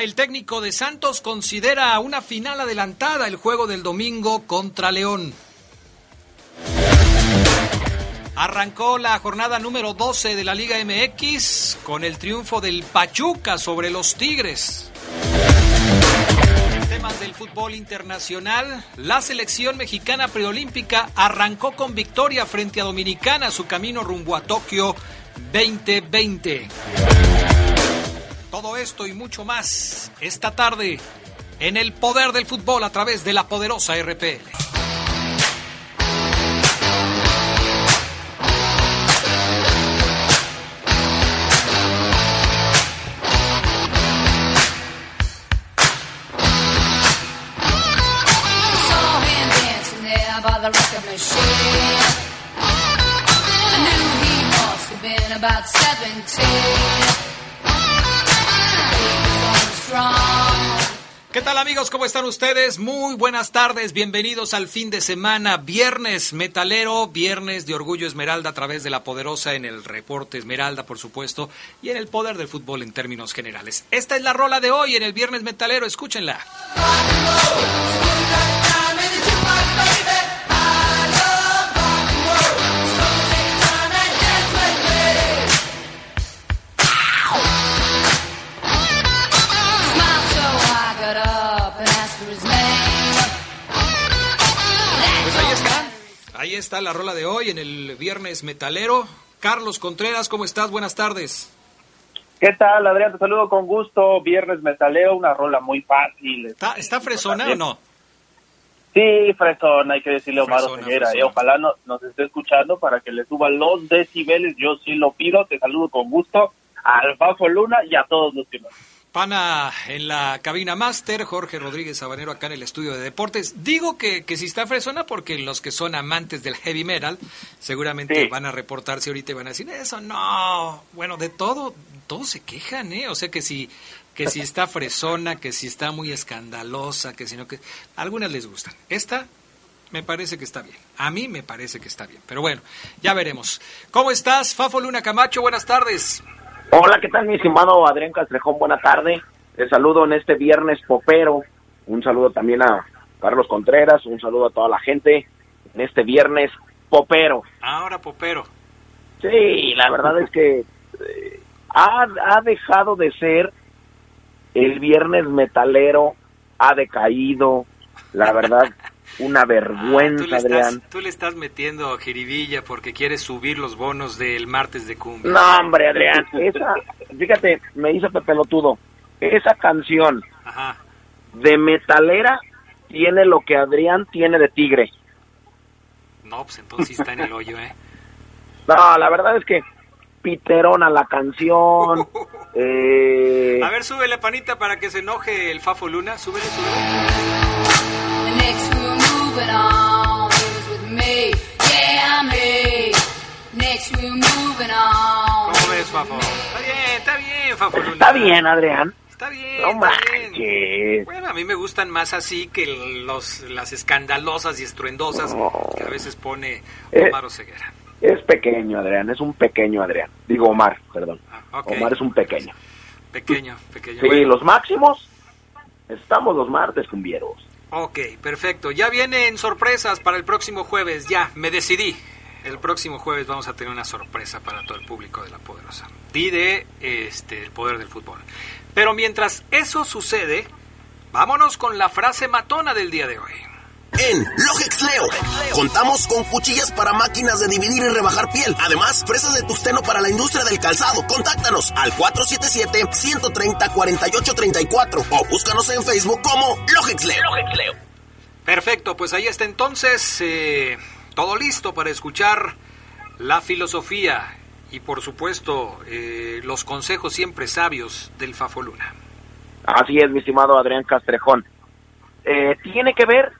El técnico de Santos, considera una final adelantada el juego del domingo contra León. Arrancó la jornada número 12 de la Liga MX con el triunfo del Pachuca sobre los Tigres. Temas del fútbol internacional, la selección mexicana preolímpica arrancó con victoria frente a Dominicana su camino rumbo a Tokio 2020. Todo esto y mucho más esta tarde en el poder del fútbol a través de la poderosa RPL. ¿Qué tal amigos? ¿Cómo están ustedes? Muy buenas tardes, bienvenidos al fin de semana, viernes metalero, viernes de Orgullo Esmeralda a través de la poderosa en el reporte Esmeralda, por supuesto, y en el poder del fútbol en términos generales. Esta es la rola de hoy en el viernes metalero, escúchenla. Está la rola de hoy en el viernes metalero. Carlos Contreras, ¿cómo estás? Buenas tardes. ¿Qué tal, Adrián? Te saludo con gusto. Viernes Metaleo, una rola muy fácil. ¿Está, está fresona o no? Sí, fresona, hay que decirle a Omar Oseguera. Y ojalá no- nos esté escuchando para que le suban los decibeles. Yo sí lo pido. Te saludo con gusto al Fafo Luna y a todos los que nos. Pana en la cabina máster, Jorge Rodríguez Sabanero acá en el estudio de deportes. Digo que, que si está fresona porque los que son amantes del heavy metal seguramente Sí. van a reportarse ahorita y van a decir, eso no. Bueno, de todo, todos se quejan, ¿eh? O sea que si, que si está fresona, que si está muy escandalosa, que si no que... Algunas les gustan. Esta me parece que está bien. A mí me parece que está bien. Pero bueno, ya veremos. ¿Cómo estás, Fafo Luna Camacho? Buenas tardes. Hola, ¿qué tal, mi estimado Adrián Castrejón? Buena tarde. Te saludo en este viernes popero. Un saludo también a Carlos Contreras. Un saludo a toda la gente en este viernes popero. Ahora, Popero. Sí, la verdad es que eh, ha, ha dejado de ser el viernes metalero, ha decaído. La verdad, una Ah, tú, vergüenza, Adrián. estás, tú le estás metiendo jiribilla porque quieres subir los bonos del martes de cumbia. No, hombre, Adrián. Esa, fíjate, me hizo pepelotudo. Esa canción Ajá. de metalera tiene lo que Adrián tiene de tigre. No, pues entonces está en el hoyo, ¿eh? No, la verdad es que piterona la canción. eh, A ver, súbele, panita, para que se enoje el Fafo Luna. Súbele, súbele. The next moving on. He was with me. Yeah, me. Next we were moving on. ¿Cómo ves, Fafo? Está bien, está bien, Fafo Luna. está bien, Adrián. Está bien, No está bien. Bueno, a mí me gustan más así que los, las escandalosas y estruendosas que a veces pone Eh. Omar Oseguera. Es pequeño, Adrián. Es un pequeño, Adrián. Digo Omar, perdón. Ah, ok. Omar es un pequeño. Pequeño, pequeño. Sí, Bueno. los máximos. Estamos los martes cumbieros. Ok, perfecto. Ya vienen sorpresas para el próximo jueves. Ya, me decidí. El próximo jueves vamos a tener una sorpresa para todo el público de La Poderosa. Y de este, el poder del fútbol. Pero mientras eso sucede, vámonos con la frase matona del día de hoy. En Logex Leo contamos con cuchillas para máquinas de dividir y rebajar piel. Además, fresas de tusteno para la industria del calzado. Contáctanos al 477-130-4834 o búscanos en Facebook como Logex Leo. Perfecto, pues ahí está entonces eh, todo listo para escuchar la filosofía y por supuesto eh, los consejos siempre sabios del Fafoluna. Así es, mi estimado Adrián Castrejón. Eh, tiene que ver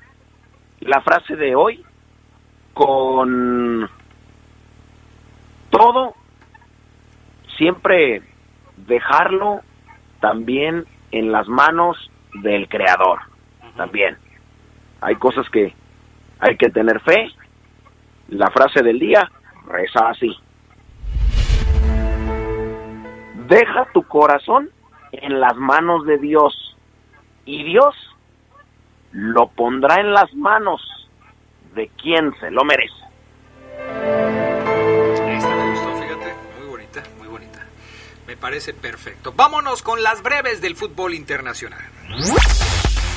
la frase de hoy con todo, siempre dejarlo también en las manos del creador. También. Hay cosas que hay que tener fe. La frase del día reza así. Deja tu corazón en las manos de Dios y Dios lo pondrá en las manos de quien se lo merece. Esta me gustó, fíjate, muy bonita, muy bonita. Me parece perfecto. Vámonos con las breves del fútbol internacional.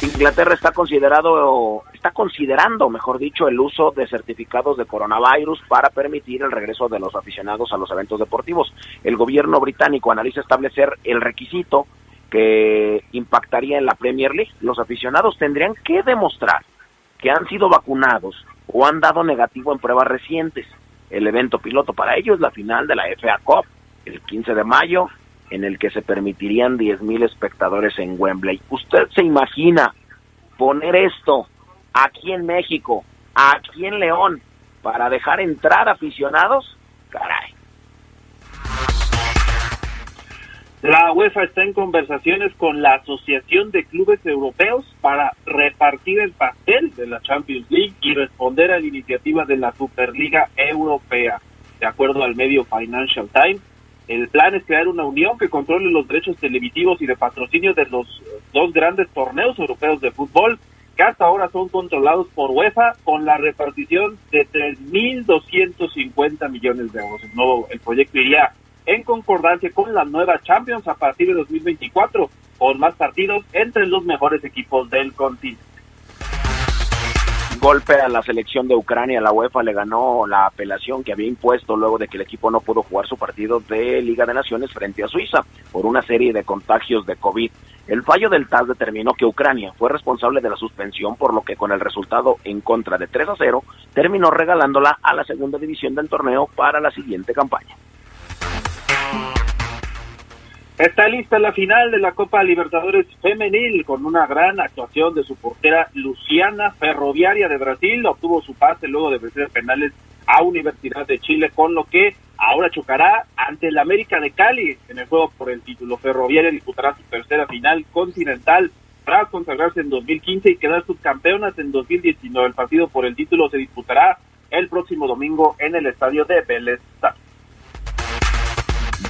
Inglaterra está considerado está considerando, mejor dicho, el uso de certificados de coronavirus para permitir el regreso de los aficionados a los eventos deportivos. El gobierno británico analiza establecer el requisito que impactaría en la Premier League. Los aficionados tendrían que demostrar que han sido vacunados o han dado negativo en pruebas recientes. El evento piloto para ello es la final de la FA Cup el 15 de mayo en el que se permitirían 10.000 espectadores en Wembley. ¿Usted se imagina poner esto aquí en México, aquí en León, para dejar entrar aficionados? Caray. La UEFA está en conversaciones con la Asociación de Clubes Europeos para repartir el pastel de la Champions League y responder a la iniciativa de la Superliga Europea. De acuerdo al medio Financial Times, el plan es crear una unión que controle los derechos televisivos y de patrocinio de los dos grandes torneos europeos de fútbol, que hasta ahora son controlados por UEFA con la repartición de 3.250 millones de euros. El, nuevo, el proyecto iría en concordancia con la nueva Champions a partir de 2024, con más partidos entre los mejores equipos del continente. Golpe a la selección de Ucrania, la UEFA le ganó la apelación que había impuesto luego de que el equipo no pudo jugar su partido de Liga de Naciones frente a Suiza por una serie de contagios de COVID. El fallo del TAS determinó que Ucrania fue responsable de la suspensión, por lo que con el resultado en contra de 3 a 0, terminó regalándola a la segunda división del torneo para la siguiente campaña. Está lista la final de la Copa Libertadores Femenil con una gran actuación de su portera Luciana Ferroviaria de Brasil. Obtuvo su pase luego de vencer penales a Universidad de Chile, con lo que ahora chocará ante el América de Cali en el juego por el título. Ferroviaria disputará su tercera final continental para consagrarse en 2015 y quedar subcampeonas en 2019. El partido por el título se disputará el próximo domingo en el estadio de Vélez.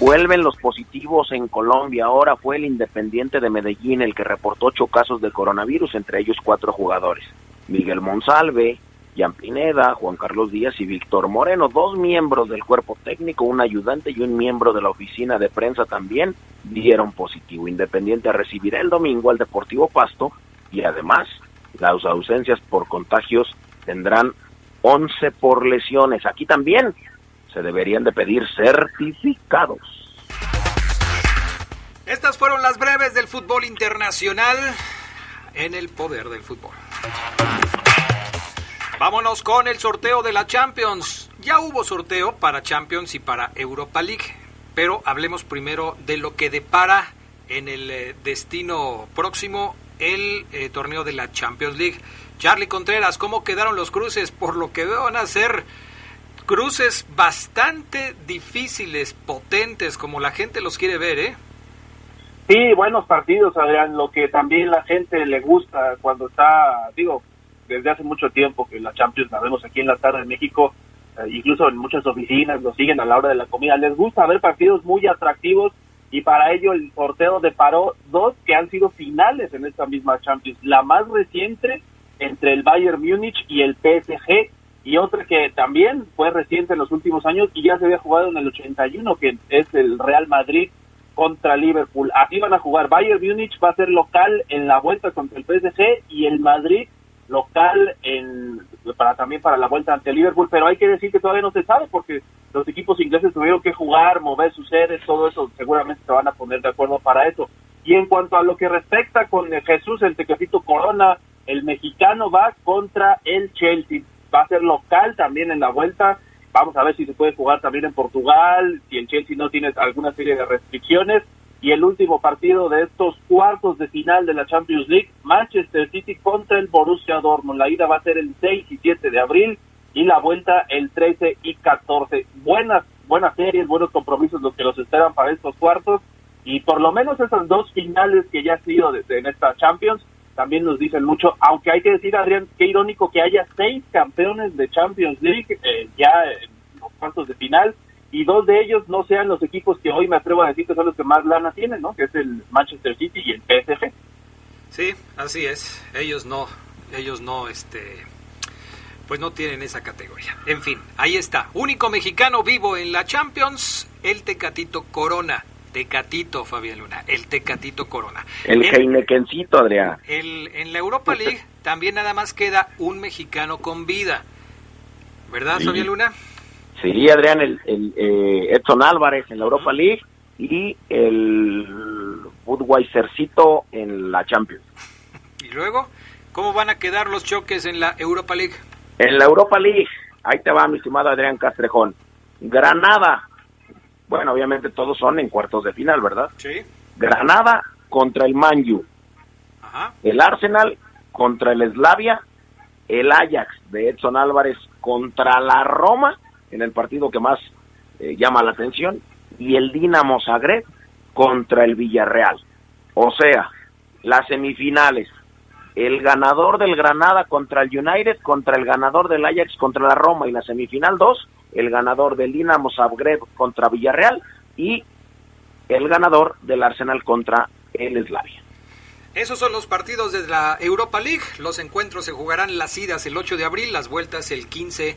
Vuelven los positivos en Colombia. Ahora fue el Independiente de Medellín el que reportó ocho casos de coronavirus, entre ellos cuatro jugadores. Miguel Monsalve, Jan Pineda, Juan Carlos Díaz y Víctor Moreno, dos miembros del cuerpo técnico, un ayudante y un miembro de la oficina de prensa también dieron positivo. Independiente recibirá el domingo al Deportivo Pasto y además las ausencias por contagios tendrán 11 por lesiones. Aquí también se deberían de pedir certificados. Estas fueron las breves del fútbol internacional en el poder del fútbol. Vámonos con el sorteo de la Champions. Ya hubo sorteo para Champions y para Europa League, pero hablemos primero de lo que depara en el eh, destino próximo el eh, torneo de la Champions League. Charlie Contreras, ¿cómo quedaron los cruces? Por lo que van a ser cruces bastante difíciles, potentes, como la gente los quiere ver, ¿eh? Sí, buenos partidos, Adrián, lo que también la gente le gusta cuando está, digo, desde hace mucho tiempo que la Champions la vemos aquí en la tarde de México, eh, incluso en muchas oficinas lo siguen a la hora de la comida, les gusta ver partidos muy atractivos y para ello el sorteo deparó dos que han sido finales en esta misma Champions, la más reciente entre el Bayern Múnich y el PSG, y otra que también fue reciente en los últimos años y ya se había jugado en el 81, que es el Real Madrid contra Liverpool. Aquí van a jugar Bayern Múnich, va a ser local en la vuelta contra el PSG y el Madrid local en para también para la vuelta ante Liverpool, pero hay que decir que todavía no se sabe porque los equipos ingleses tuvieron que jugar, mover sus sedes, todo eso, seguramente se van a poner de acuerdo para eso. Y en cuanto a lo que respecta con Jesús, el Tequefito Corona, el mexicano va contra el Chelsea va a ser local también en la vuelta. Vamos a ver si se puede jugar también en Portugal, si el Chelsea no tiene alguna serie de restricciones. Y el último partido de estos cuartos de final de la Champions League, Manchester City contra el Borussia Dortmund. La ida va a ser el 6 y 7 de abril y la vuelta el 13 y 14. Buenas, buenas series, buenos compromisos los que los esperan para estos cuartos y por lo menos esas dos finales que ya ha sido desde en esta Champions también nos dicen mucho, aunque hay que decir, Adrián, qué irónico que haya seis campeones de Champions League eh, ya en los cuartos de final y dos de ellos no sean los equipos que hoy me atrevo a decir que son los que más lana tienen, ¿no? Que es el Manchester City y el PSG. Sí, así es. Ellos no, ellos no, este, pues no tienen esa categoría. En fin, ahí está. Único mexicano vivo en la Champions, el Tecatito Corona. Tecatito, Fabián Luna, el Tecatito Corona. El Heinekencito, Adrián. El, en la Europa League también nada más queda un mexicano con vida. ¿Verdad, Sí. Fabián Luna? Sí, Adrián, el, el, eh, Edson Álvarez en la Europa League y el Budweisercito en la Champions. Y luego, ¿cómo van a quedar los choques en la Europa League? En la Europa League, ahí te va mi estimado Adrián Castrejón. Granada, bueno, obviamente todos son en cuartos de final, ¿verdad? Sí. Granada contra el Manju, Ajá. el Arsenal contra el Slavia, el Ajax de Edson Álvarez contra la Roma, en el partido que más eh, llama la atención, y el Dinamo Zagreb contra el Villarreal. O sea, las semifinales, el ganador del Granada contra el United, contra el ganador del Ajax contra la Roma, y la semifinal 2, el ganador del Dinamo Zagreb contra Villarreal, y el ganador del Arsenal contra el Slavia. Esos son los partidos de la Europa League. Los encuentros se jugarán las idas el 8 de abril, las vueltas el 15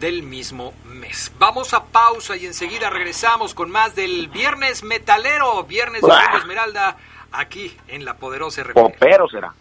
del mismo mes. Vamos a pausa y enseguida regresamos con más del Viernes Metalero, Viernes de Esmeralda, aquí en la poderosa RPL. Popero será.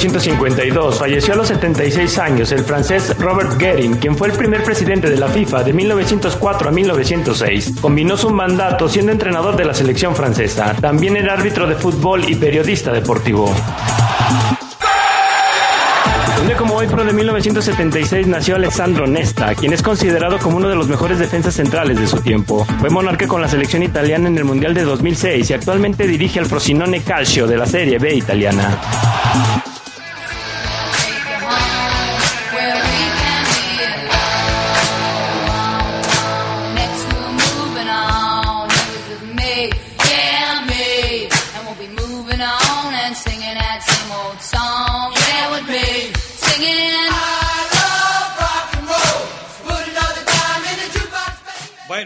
1952, falleció a los 76 años el francés Robert Guerin, quien fue el primer presidente de la FIFA de 1904 a 1906. Combinó su mandato siendo entrenador de la selección francesa. También era árbitro de fútbol y periodista deportivo. Un día como hoy, pero de 1976, nació Alessandro Nesta, quien es considerado como uno de los mejores defensas centrales de su tiempo. Fue monarca con la selección italiana en el Mundial de 2006 y actualmente dirige al Frosinone Calcio de la Serie B italiana.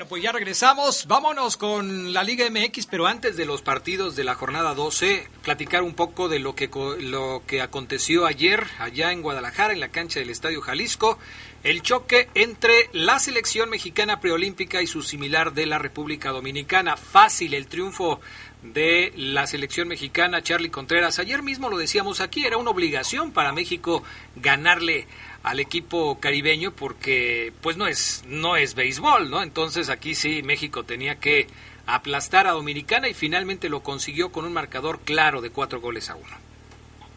Pues ya regresamos. Vámonos con la Liga MX, pero antes de los partidos de la jornada 12, platicar un poco de lo que, lo que aconteció ayer allá en Guadalajara, en la cancha del Estadio Jalisco. El choque entre la selección mexicana preolímpica y su similar de la República Dominicana. Fácil el triunfo de la selección mexicana, Charlie Contreras. Ayer mismo lo decíamos aquí, era una obligación para México ganarle al equipo caribeño porque pues no es no es béisbol, ¿no? Entonces aquí sí México tenía que aplastar a Dominicana y finalmente lo consiguió con un marcador claro de cuatro goles a uno.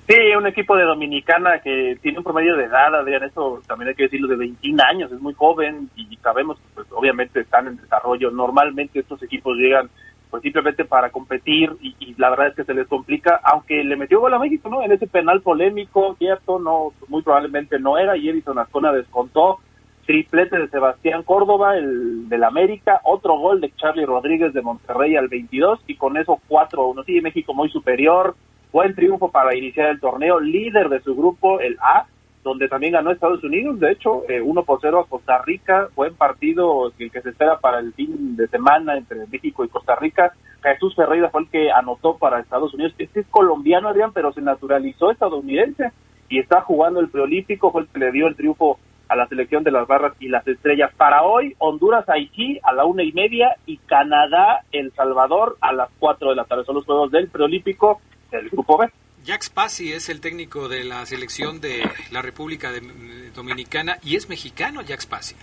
Sí, un equipo de Dominicana que tiene un promedio de edad, Adrián, eso también hay que decirlo, de 21 años, es muy joven y sabemos pues, obviamente están en desarrollo. Normalmente estos equipos llegan pues simplemente para competir y, la verdad es que se les complica, aunque le metió gol a México, ¿no? En ese penal polémico, cierto, no, muy probablemente no era, y Edison Ascona descontó, triplete de Sebastián Córdoba, el del América, otro gol de Charlie Rodríguez de Monterrey al 22 y con eso 4-1. Sí, México muy superior, buen triunfo para iniciar el torneo, líder de su grupo, el A, donde también ganó Estados Unidos, de hecho, eh, 1 por 0 a Costa Rica, buen partido el que se espera para el fin de semana entre México y Costa Rica. Jesús Ferreira fue el que anotó para Estados Unidos. Este es colombiano, Adrián, pero se naturalizó estadounidense y está jugando el preolímpico, fue el que le dio el triunfo a la selección de las barras y las estrellas. Para hoy, Honduras, Haití a la una y media y Canadá, El Salvador a las cuatro de la tarde. Son los juegos del preolímpico del grupo B. Jack Spassi es el técnico de la selección de la República de- Dominicana y es mexicano Jack Spassi.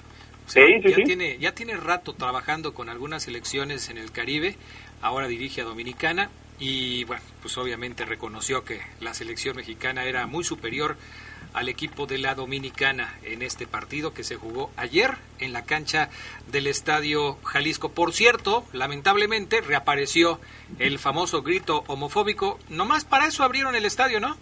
O sea, Sí, sí, ya sí. tiene ya tiene rato trabajando con algunas selecciones en el Caribe. Ahora dirige a Dominicana y bueno, pues obviamente reconoció que la selección mexicana era muy superior al equipo de la Dominicana en este partido que se jugó ayer en la cancha del Estadio Jalisco. Por cierto, lamentablemente reapareció el famoso grito homofóbico. Nomás para eso abrieron el estadio, ¿no?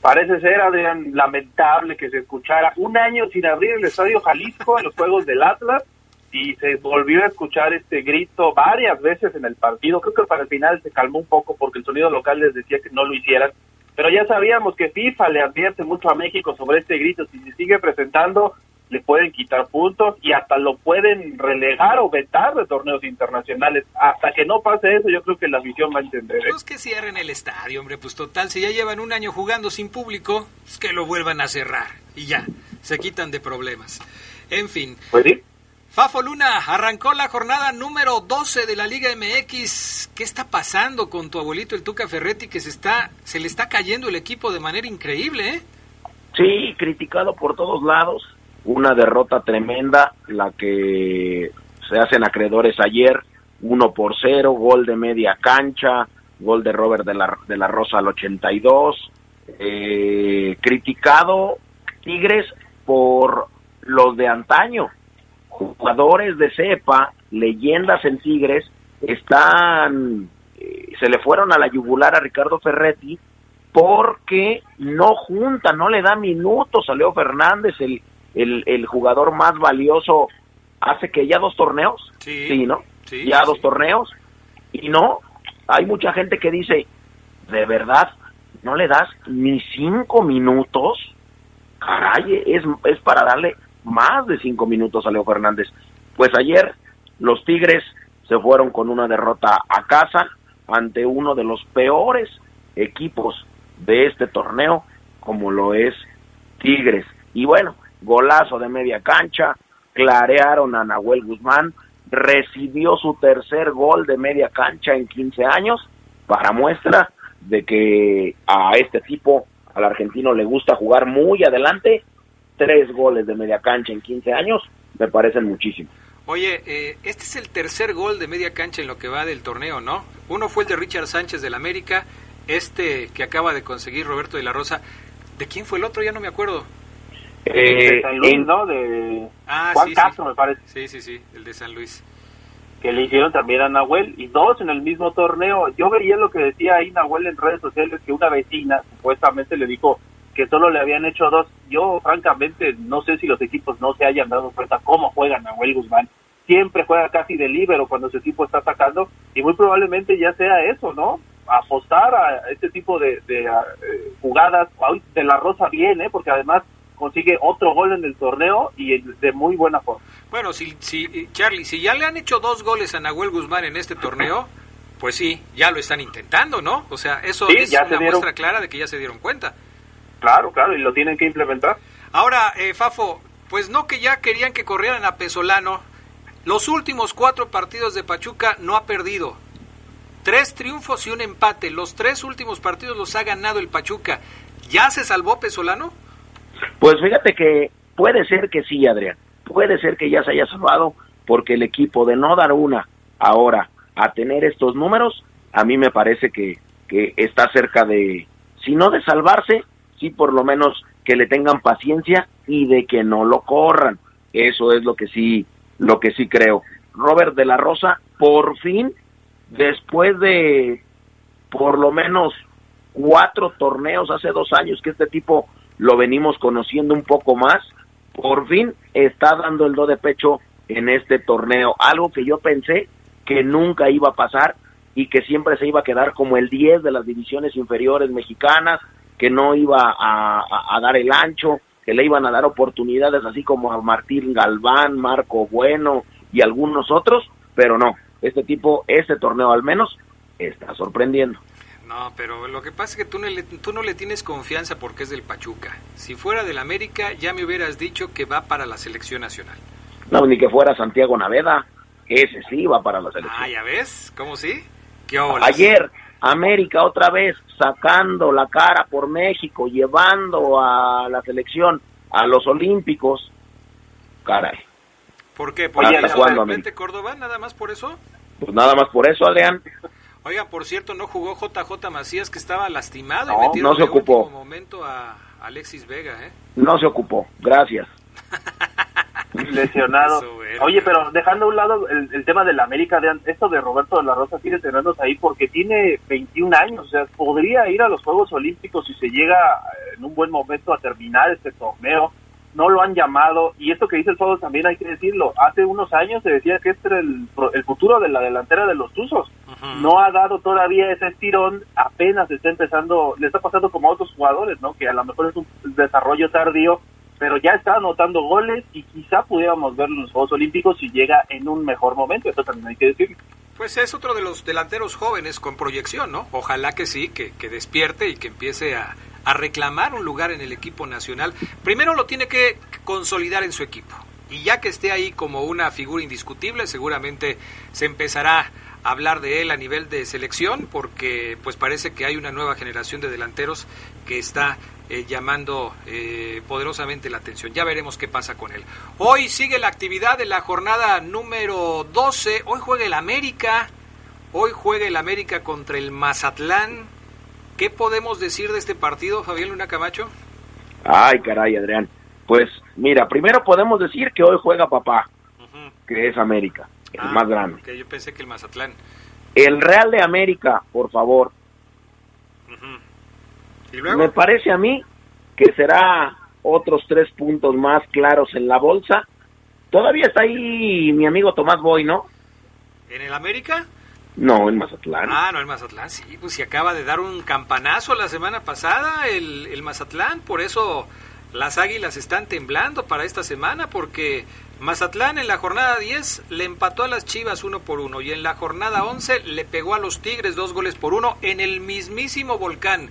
Parece ser, Adrián, lamentable que se escuchara un año sin abrir el Estadio Jalisco en los Juegos del Atlas y se volvió a escuchar este grito varias veces en el partido. Creo que para el final se calmó un poco porque el sonido local les decía que no lo hicieran pero ya sabíamos que FIFA le advierte mucho a México sobre este grito. Si se sigue presentando, le pueden quitar puntos y hasta lo pueden relegar o vetar de torneos internacionales. Hasta que no pase eso, yo creo que la afición va a entender. Pues que cierren el estadio, hombre. Pues total, si ya llevan un año jugando sin público, pues que lo vuelvan a cerrar. Y ya, se quitan de problemas. En fin. Pues sí. Fafo Luna, arrancó la jornada número 12 de la Liga MX. ¿Qué está pasando con tu abuelito el Tuca Ferretti que se está se le está cayendo el equipo de manera increíble, eh? Sí, criticado por todos lados. Una derrota tremenda, la que se hacen acreedores ayer, uno por cero, gol de media cancha, gol de Robert de la, de la Rosa al 82. Eh, criticado Tigres por los de antaño, jugadores de cepa, leyendas en Tigres, están, eh, se le fueron a la yugular a Ricardo Ferretti porque no junta, no le da minutos a Leo Fernández, el, el, el jugador más valioso, hace que ya dos torneos, Sí. ¿no? Sí, ya sí. dos torneos, y no, hay mucha gente que dice, de verdad, no le das ni cinco minutos, caray, es, es para darle más de cinco minutos a Leo Fernández. Pues ayer los Tigres se fueron con una derrota a casa ante uno de los peores equipos de este torneo, como lo es Tigres. Y bueno, golazo de media cancha, clarearon a Nahuel Guzmán, recibió su tercer gol de media cancha en 15 años, para muestra de que a este tipo, al argentino, le gusta jugar muy adelante. Tres goles de media cancha en 15 años me parecen muchísimo. Oye, eh, este es el tercer gol de media cancha en lo que va del torneo, ¿no? Uno fue el de Richard Sánchez del América, este que acaba de conseguir Roberto de la Rosa. ¿De quién fue el otro? Ya no me acuerdo. Eh, de San Luis, en- ¿no? De Ah, Juan sí, Castro, sí. me parece, Sí, sí, sí, el de San Luis. que le hicieron también a Nahuel, y dos en el mismo torneo. Yo veía lo que decía ahí Nahuel en redes sociales, que una vecina supuestamente le dijo que solo le habían hecho dos. Yo, francamente, no sé si los equipos no se hayan dado cuenta cómo juega Nahuel Guzmán. Siempre juega casi de líbero cuando su equipo está atacando, y muy probablemente ya sea eso, ¿no? Apostar a este tipo de, de, eh, jugadas. Hoy de la Rosa bien, ¿eh? Porque además consigue otro gol en el torneo y de muy buena forma. Bueno, si, si, eh, Charlie, si ya le han hecho dos goles a Nahuel Guzmán en este torneo, pues sí, ya lo están intentando, ¿no? O sea, eso Sí, es una dieron- muestra clara de que ya se dieron cuenta. Claro, claro, y lo tienen que implementar. Ahora, eh, Fafo, pues no que ya querían que corrieran a Pesolano. Los últimos cuatro partidos de Pachuca no ha perdido. Tres triunfos y un empate. Los tres últimos partidos los ha ganado el Pachuca. ¿Ya se salvó Pesolano? Pues fíjate que puede ser que sí, Adrián. Puede ser que ya se haya salvado porque el equipo de no dar una ahora a tener estos números, a mí me parece que, que está cerca de, si no de salvarse, sí por lo menos que le tengan paciencia y de que no lo corran. Eso es lo que sí, lo que sí creo. Robert de la Rosa, por fin, después de por lo menos cuatro torneos hace dos años que este tipo lo venimos conociendo un poco más, por fin está dando el do de pecho en este torneo, algo que yo pensé que nunca iba a pasar y que siempre se iba a quedar como el 10 de las divisiones inferiores mexicanas, que no iba a, a- a dar el ancho, que le iban a dar oportunidades así como a Martín Galván, Marco Bueno y algunos otros, pero no, este tipo, este torneo al menos, está sorprendiendo. No, pero lo que pasa es que tú no, le, tú no le tienes confianza porque es del Pachuca. Si fuera del América, ya me hubieras dicho que va para la selección nacional. No, ni que fuera Santiago Naveda, ese sí va para la selección. Ah, ¿ya ves? ¿Cómo sí? ¿Qué? Ayer, América otra vez sacando la cara por México, llevando a la selección a los Olímpicos. Caray, ¿Por qué? ¿Por qué ¿hasta hizo de cuándo, repente Córdoba? ¿Nada más por eso? pues nada más por eso, Adrián. Oiga, por cierto, no jugó JJ Macías que estaba lastimado No, y no se ocupó. momento a Alexis Vega, ¿eh? No se ocupó. Gracias. lesionado. Oye, pero dejando a un lado el, el tema de la América, de, esto de Roberto de la Rosa sigue teniéndose ahí porque tiene 21 años, o sea, podría ir a los Juegos Olímpicos si se llega eh, en un buen momento a terminar este torneo. No lo han llamado, y esto que dice el Fado también hay que decirlo. Hace unos años se decía que este era el, el futuro de la delantera de los Tuzos. No ha dado todavía ese estirón, apenas está empezando, le está pasando como a otros jugadores, ¿no? Que a lo mejor es un desarrollo tardío, pero ya está anotando goles y quizá pudiéramos verlo en los Juegos Olímpicos si llega en un mejor momento, eso también hay que decirlo. Pues es otro de los delanteros jóvenes con proyección, ¿no? Ojalá que sí, que, que despierte y que empiece a, a reclamar un lugar en el equipo nacional. Primero lo tiene que consolidar en su equipo. Y ya que esté ahí como una figura indiscutible, seguramente se empezará a hablar de él a nivel de selección, porque pues parece que hay una nueva generación de delanteros que está eh, llamando eh, poderosamente la atención. Ya veremos qué pasa con él. Hoy sigue la actividad de la jornada número 12. Hoy juega el América. Hoy juega el América contra el Mazatlán. ¿Qué podemos decir de este partido, Fabián Luna Camacho? Ay, caray, Adrián. Pues mira, primero podemos decir que hoy juega papá, que es América, el Ah, más grande. yo pensé que el Mazatlán. El Real de América, por favor. Me parece a mí que será otros tres puntos más claros en la bolsa. Todavía está ahí mi amigo Tomás Boy, ¿no? ¿En el América? No, en Mazatlán. Ah, no, el Mazatlán, sí, pues se acaba de dar un campanazo la semana pasada el, el Mazatlán, por eso las águilas están temblando para esta semana, porque Mazatlán en la jornada 10 le empató a las Chivas uno por uno y en la jornada 11 le pegó a los Tigres dos goles por uno en el mismísimo volcán.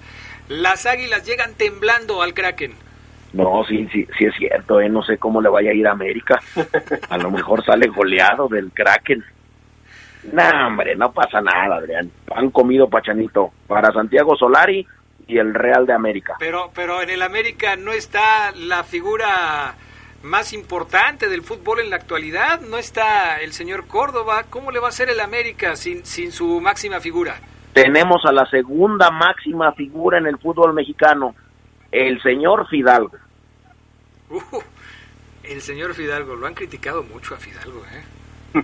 Las águilas llegan temblando al Kraken. No, sí, sí, sí es cierto, ¿eh? no sé cómo le vaya a ir a América. A lo mejor sale goleado del Kraken. No, hombre, no pasa nada, Adrián. Han comido pachanito para Santiago Solari y el Real de América. Pero, pero en el América no está la figura más importante del fútbol en la actualidad, no está el señor Córdoba. ¿Cómo le va a hacer el América sin, sin su máxima figura? Tenemos a la segunda máxima figura en el fútbol mexicano, el señor Fidalgo. Uh, el señor Fidalgo, lo han criticado mucho a Fidalgo, ¿eh?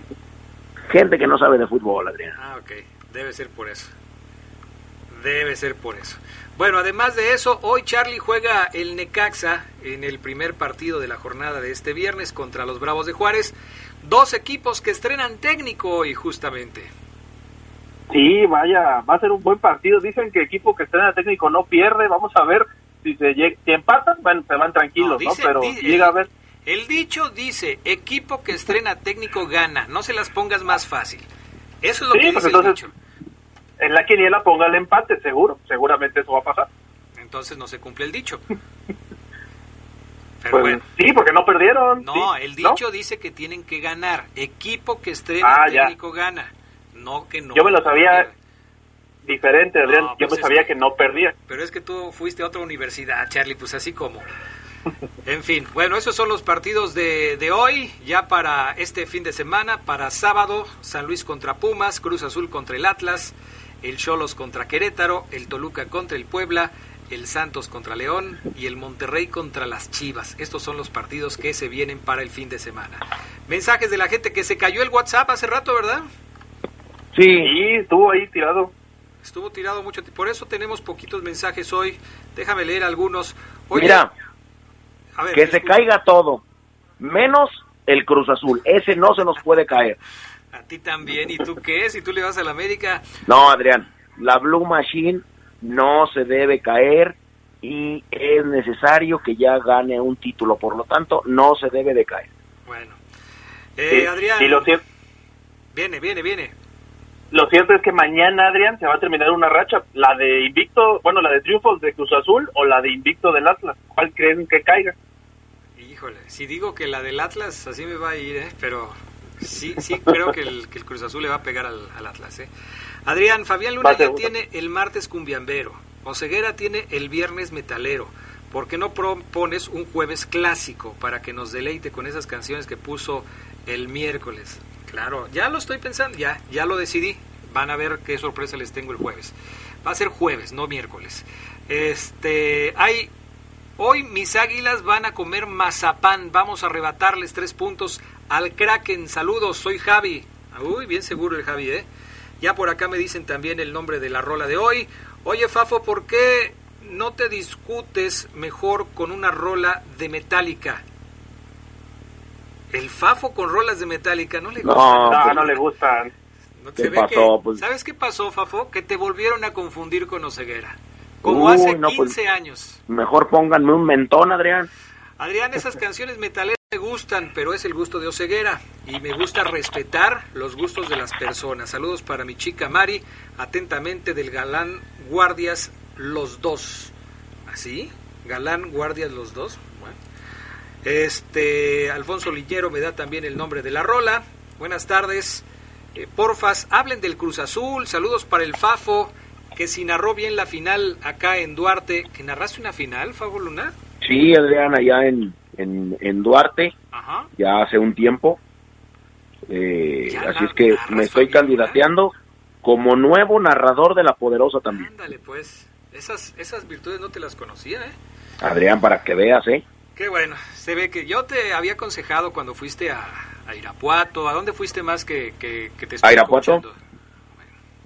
Gente que no sabe de fútbol, Adrián. Ah, ok, debe ser por eso. Debe ser por eso. Bueno, además de eso, hoy Charlie juega el Necaxa en el primer partido de la jornada de este viernes contra los Bravos de Juárez. Dos equipos que estrenan técnico hoy, justamente. Sí, vaya, va a ser un buen partido. Dicen que equipo que estrena técnico no pierde. Vamos a ver si se llega, si empatan, bueno, se van tranquilos, ¿no? dice- Pero llega a ver. El dicho dice, equipo que estrena técnico gana, no se las pongas más fácil. Eso es lo Sí, que pues dice el dicho. En la quiniela ponga el empate, seguro. Seguramente eso va a pasar. Entonces no se cumple el dicho. Pero Pues, bueno. Sí, porque no perdieron. No, sí, el ¿no? dicho dice que tienen que ganar. Equipo que estrena Ah, ya. técnico gana. No que no. Yo me lo sabía diferente, Adrián. No, Yo pues me sabía que- que no perdía. Pero es que tú fuiste a otra universidad, Charlie, pues así como. En fin, bueno, esos son los partidos de, de hoy, ya para este fin de semana, para sábado, San Luis contra Pumas, Cruz Azul contra el Atlas, el Cholos contra Querétaro, el Toluca contra el Puebla, el Santos contra León y el Monterrey contra las Chivas. Estos son los partidos que se vienen para el fin de semana. Mensajes de la gente que se cayó el WhatsApp hace rato, ¿verdad? Sí, Sí, estuvo ahí tirado. Estuvo tirado mucho tiempo. Por eso tenemos poquitos mensajes hoy. Déjame leer algunos. Oye, mira, a ver, que se caiga todo, menos el Cruz Azul. Ese no se nos puede caer. A ti también. ¿Y tú qué? Si tú le vas a la América. No, Adrián, la Blue Machine no se debe caer y es necesario que ya gane un título. Por lo tanto, no se debe de caer. Bueno. Eh, Sí, Adrián. Y lo cierto, Viene, viene, viene. Lo cierto es que mañana, Adrián, se va a terminar una racha. La de invicto, bueno, la de triunfos de Cruz Azul o la de invicto del Atlas. ¿Cuál creen que caiga? Híjole, si digo que la del Atlas, así me va a ir, ¿eh? Pero sí, sí creo que el, que el Cruz Azul le va a pegar al, al Atlas, ¿eh? Adrián, Fabián Luna ya seguro. tiene el martes cumbiambero. Oseguera tiene el viernes metalero. ¿Por qué no propones un jueves clásico para que nos deleite con esas canciones que puso el miércoles? Claro, ya lo estoy pensando, ya, ya lo decidí. Van a ver qué sorpresa les tengo el jueves. Va a ser jueves, no miércoles. Este, hay hoy mis águilas van a comer mazapán. Vamos a arrebatarles tres puntos al Kraken. Saludos, soy Javi. Uy, bien seguro el Javi, ¿eh? Ya por acá me dicen también el nombre de la rola de hoy. Oye, Fafo, ¿por qué no te discutes mejor con una rola de Metallica? El Fafo con rolas de Metallica no le gusta. No, No, pues, no le gustan. No, ¿Qué pasó? que- Pues- ¿Sabes qué pasó, Fafo? Que te volvieron a confundir con Oseguera. Como Uy, hace no, 15 pues- años. mejor pónganme un mentón, Adrián. Adrián, esas canciones metaleras me gustan, pero es el gusto de Oseguera. Y me gusta respetar los gustos de las personas. Saludos para mi chica Mari, atentamente del galán Guardias Los Dos. ¿Así? Galán Guardias Los Dos. Bueno. Este, Alfonso Liñero me da también el nombre de la rola. Buenas tardes. Eh, porfas, hablen del Cruz Azul. Saludos para el Fafo, que si narró bien la final acá en Duarte. ¿Que narraste una final, Fafo Luna? Sí, Adrián, allá en, en, en Duarte, Ajá. ya hace un tiempo. Eh, así es que me estoy candidateando como nuevo narrador de La Poderosa también. Ándale, pues. Esas, esas virtudes no te las conocía, ¿eh? Adrián, para que veas, ¿eh? Qué bueno. Se ve que yo te había aconsejado cuando fuiste a, a Irapuato. ¿A dónde fuiste más que, que, que te estoy ¿A Irapuato? Bueno,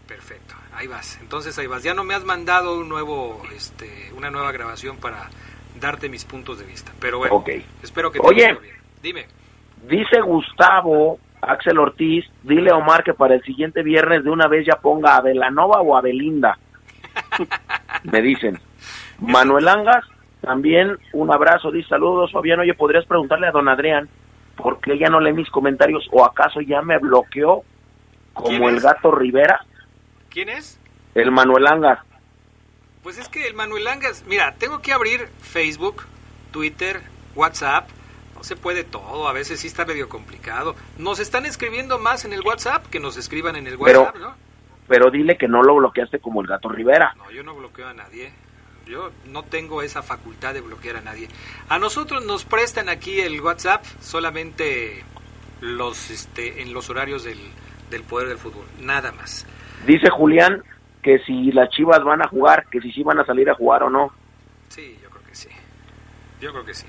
perfecto. Ahí vas. Entonces ahí vas. Ya no me has mandado un nuevo, este, una nueva grabación para darte mis puntos de vista. Pero bueno, Ok. espero que te Oye. bien. Dime. Dice Gustavo Axel Ortiz, dile a Omar que para el siguiente viernes de una vez ya ponga a Belanova o a Belinda. Me dicen. Manuel Angas, también un abrazo, dice saludos, Fabián. Oye, ¿podrías preguntarle a don Adrián por qué ya no lee mis comentarios o acaso ya me bloqueó ¿Quién como el gato Rivera? ¿Quién es? El Manuel Angas. Pues es que el Manuel Angas, mira, tengo que abrir Facebook, Twitter, WhatsApp. No se puede todo, a veces sí está medio complicado. Nos están escribiendo más en el WhatsApp que nos escriban en el Pero- WhatsApp, ¿no? Pero dile que no lo bloqueaste como el gato Rivera. No, yo no bloqueo a nadie. Yo no tengo esa facultad de bloquear a nadie. A nosotros nos prestan aquí el WhatsApp solamente los este en los horarios del, del poder del fútbol, nada más. Dice Julián que si las Chivas van a jugar, que si sí van a salir a jugar o no. Sí, yo creo que sí. Yo creo que sí.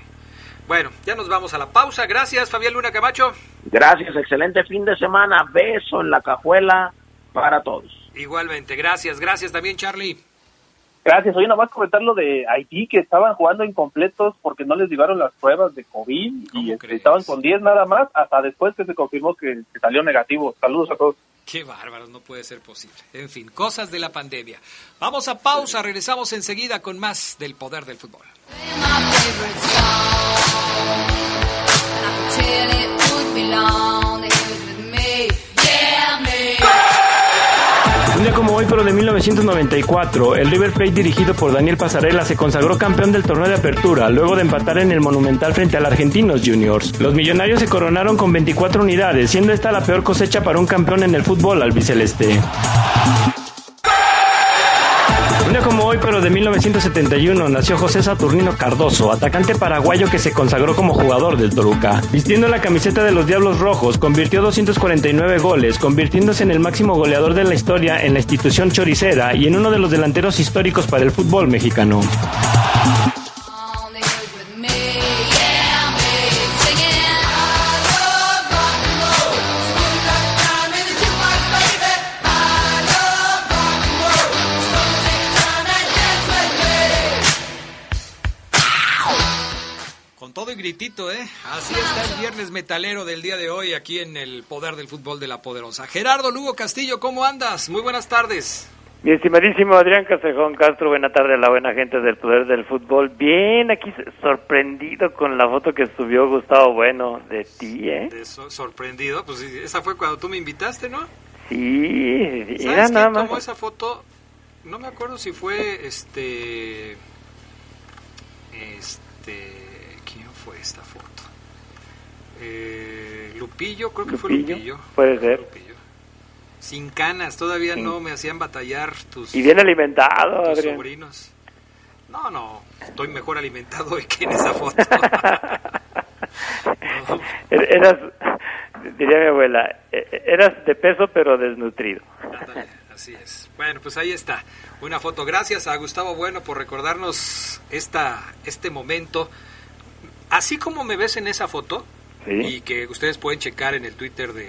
Bueno, ya nos vamos a la pausa. Gracias, Fabián Luna Camacho. Gracias, excelente fin de semana. Beso en la cajuela para todos. Igualmente, gracias. Gracias también, Charlie. Gracias. Oye, nomás comentar lo de Haití, que estaban jugando incompletos porque no les llevaron las pruebas de COVID ¿Cómo y este, crees? estaban con 10 nada más, hasta después que se confirmó que, que salió negativo. Saludos a todos. Qué bárbaro, no puede ser posible. En fin, cosas de la pandemia. Vamos a pausa, regresamos enseguida con más del poder del fútbol. Un día como hoy, pero de 1994, el River Plate dirigido por Daniel Pasarela se consagró campeón del torneo de apertura, luego de empatar en el Monumental frente al Argentinos Juniors. Los millonarios se coronaron con 24 unidades, siendo esta la peor cosecha para un campeón en el fútbol albiceleste. Hoy, pero de 1971, nació José Saturnino Cardoso, atacante paraguayo que se consagró como jugador del Toluca. Vistiendo la camiseta de los Diablos Rojos, convirtió 249 goles, convirtiéndose en el máximo goleador de la historia en la institución choricera y en uno de los delanteros históricos para el fútbol mexicano. ¿Eh? Así está el viernes metalero del día de hoy aquí en el poder del fútbol de la poderosa. Gerardo Lugo Castillo, ¿cómo andas? Muy buenas tardes. Mi estimadísimo Adrián Casejón Castro, buena tarde a la buena gente del Poder del Fútbol. Bien, aquí sorprendido con la foto que subió Gustavo Bueno de ti, ¿eh? De so- sorprendido, pues sí, esa fue cuando tú me invitaste, ¿no? Sí, ¿Sabes era quién nada tomó más. esa foto? No me acuerdo si fue este. Este. ¿Quién fue esta foto? Eh, Lupillo, creo que fue Lupillo, puede ser. Lupillo. Sin canas, todavía Sí. no me hacían batallar tus, Y bien alimentado, tus Adrián. sobrinos. No, no, estoy mejor alimentado hoy que en esa foto. Er- Eras, diría mi abuela, e- eras de peso pero desnutrido. Ándale, así es. Bueno, pues ahí está. Una foto. Gracias a Gustavo Bueno por recordarnos esta, este momento. Así como me ves en esa foto, Sí. y que ustedes pueden checar en el Twitter de,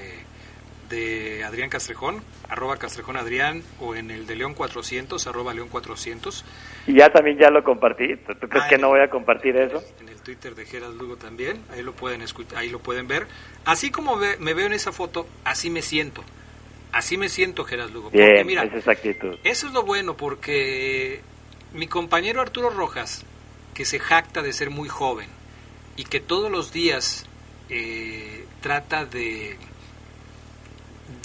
de Adrián Castrejón, arroba Castrejón Adrián, o en el de León 400, arroba León 400, Y ya también ya lo compartí. ¿Tú, tú crees Ah, que no voy a compartir eso? en el Twitter de Gerald Lugo también, ahí lo pueden escuchar, ahí lo pueden ver. Así como ve- me veo en esa foto, así me siento. Así me siento, Gerald Lugo. Porque mira, esa es actitud. eso es lo bueno porque mi compañero Arturo Rojas, que se jacta de ser muy joven y que todos los días eh, trata de,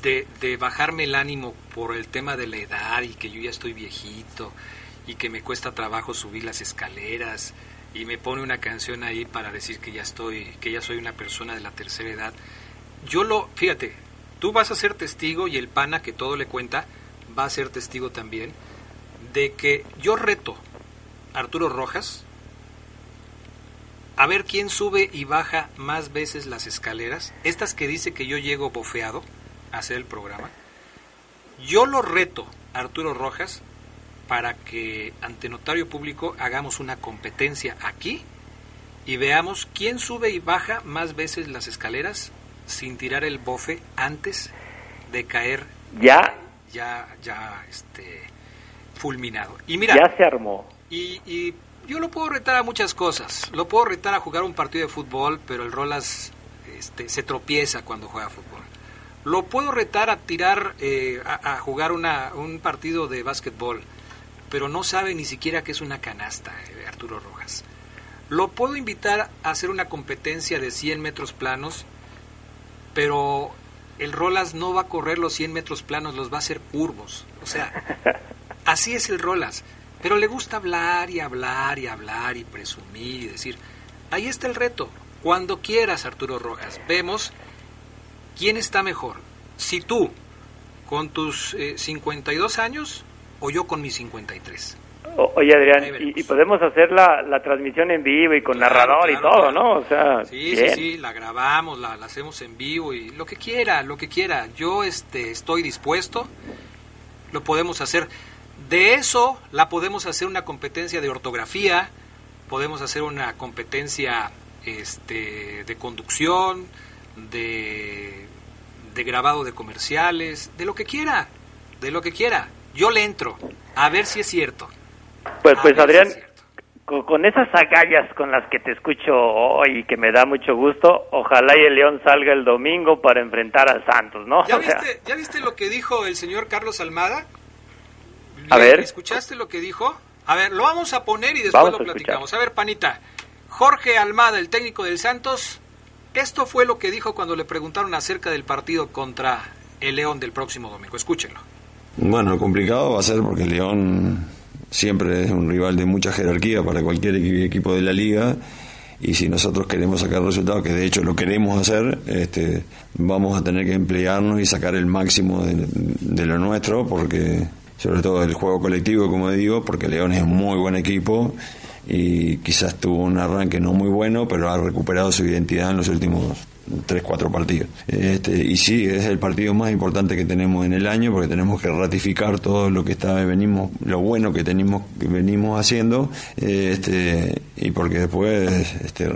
de, de bajarme el ánimo por el tema de la edad y que yo ya estoy viejito y que me cuesta trabajo subir las escaleras y me pone una canción ahí para decir que ya estoy, que ya soy una persona de la tercera edad. Yo lo, fíjate, tú vas a ser testigo y el pana que todo le cuenta va a ser testigo también de que yo reto Arturo Rojas a ver quién sube y baja más veces las escaleras, estas que dice que yo llego bofeado a hacer el programa. Yo lo reto a Arturo Rojas para que ante notario público hagamos una competencia aquí y veamos quién sube y baja más veces las escaleras sin tirar el bofe antes de caer Ya, ya ya este fulminado. Y mira, ya se armó. y, y yo lo puedo retar a muchas cosas. Lo puedo retar a jugar un partido de fútbol, pero el Rolas este, se tropieza cuando juega fútbol. Lo puedo retar a tirar, eh, a, jugar una, un partido de básquetbol, pero no sabe ni siquiera que es una canasta, eh, Arturo Rojas. Lo puedo invitar a hacer una competencia de 100 metros planos, pero el Rolas no va a correr los 100 metros planos, los va a hacer curvos. O sea, así es el Rolas. Pero le gusta hablar y hablar y hablar y presumir y decir, ahí está el reto. Cuando quieras, Arturo Rojas, vemos quién está mejor. Si tú, con tus eh, 52 años, o yo con mis 53. O- oye, Adrián, y, y podemos hacer la, la transmisión en vivo y con Claro, narrador y todo, claro. ¿no? O sea, Sí, bien. sí, sí, la grabamos, la, la hacemos en vivo y lo que quiera, lo que quiera. Yo este, estoy dispuesto, lo podemos hacer. De eso la podemos hacer una competencia de ortografía, podemos hacer una competencia este, de conducción, de, de grabado de comerciales, de lo que quiera, de lo que quiera. Yo le entro, a ver si es cierto. Pues, A pues si Adrián, es con, con esas agallas con las que te escucho hoy y que me da mucho gusto, ojalá y el León salga el domingo para enfrentar al Santos, ¿no? ¿Ya O sea, viste, ¿Ya viste lo que dijo el señor Carlos Almada? A ¿Le- ver. ¿Escuchaste lo que dijo? A ver, lo vamos a poner y después Vamos lo a escuchar. platicamos. A ver, panita. Jorge Almada, el técnico del Santos, esto fue lo que dijo cuando le preguntaron acerca del partido contra el León del próximo domingo. Escúchenlo. Bueno, complicado va a ser porque León siempre es un rival de mucha jerarquía para cualquier equi- equipo de la liga y si nosotros queremos sacar resultados, que de hecho lo queremos hacer, este, vamos a tener que emplearnos y sacar el máximo de, de lo nuestro porque sobre todo el juego colectivo, como digo, porque León es muy buen equipo y quizás tuvo un arranque no muy bueno, pero ha recuperado su identidad en los últimos tres, cuatro partidos. Este, y sí, es el partido más importante que tenemos en el año porque tenemos que ratificar todo lo que está venimos, lo bueno que tenemos, que venimos haciendo, este, y porque después, este,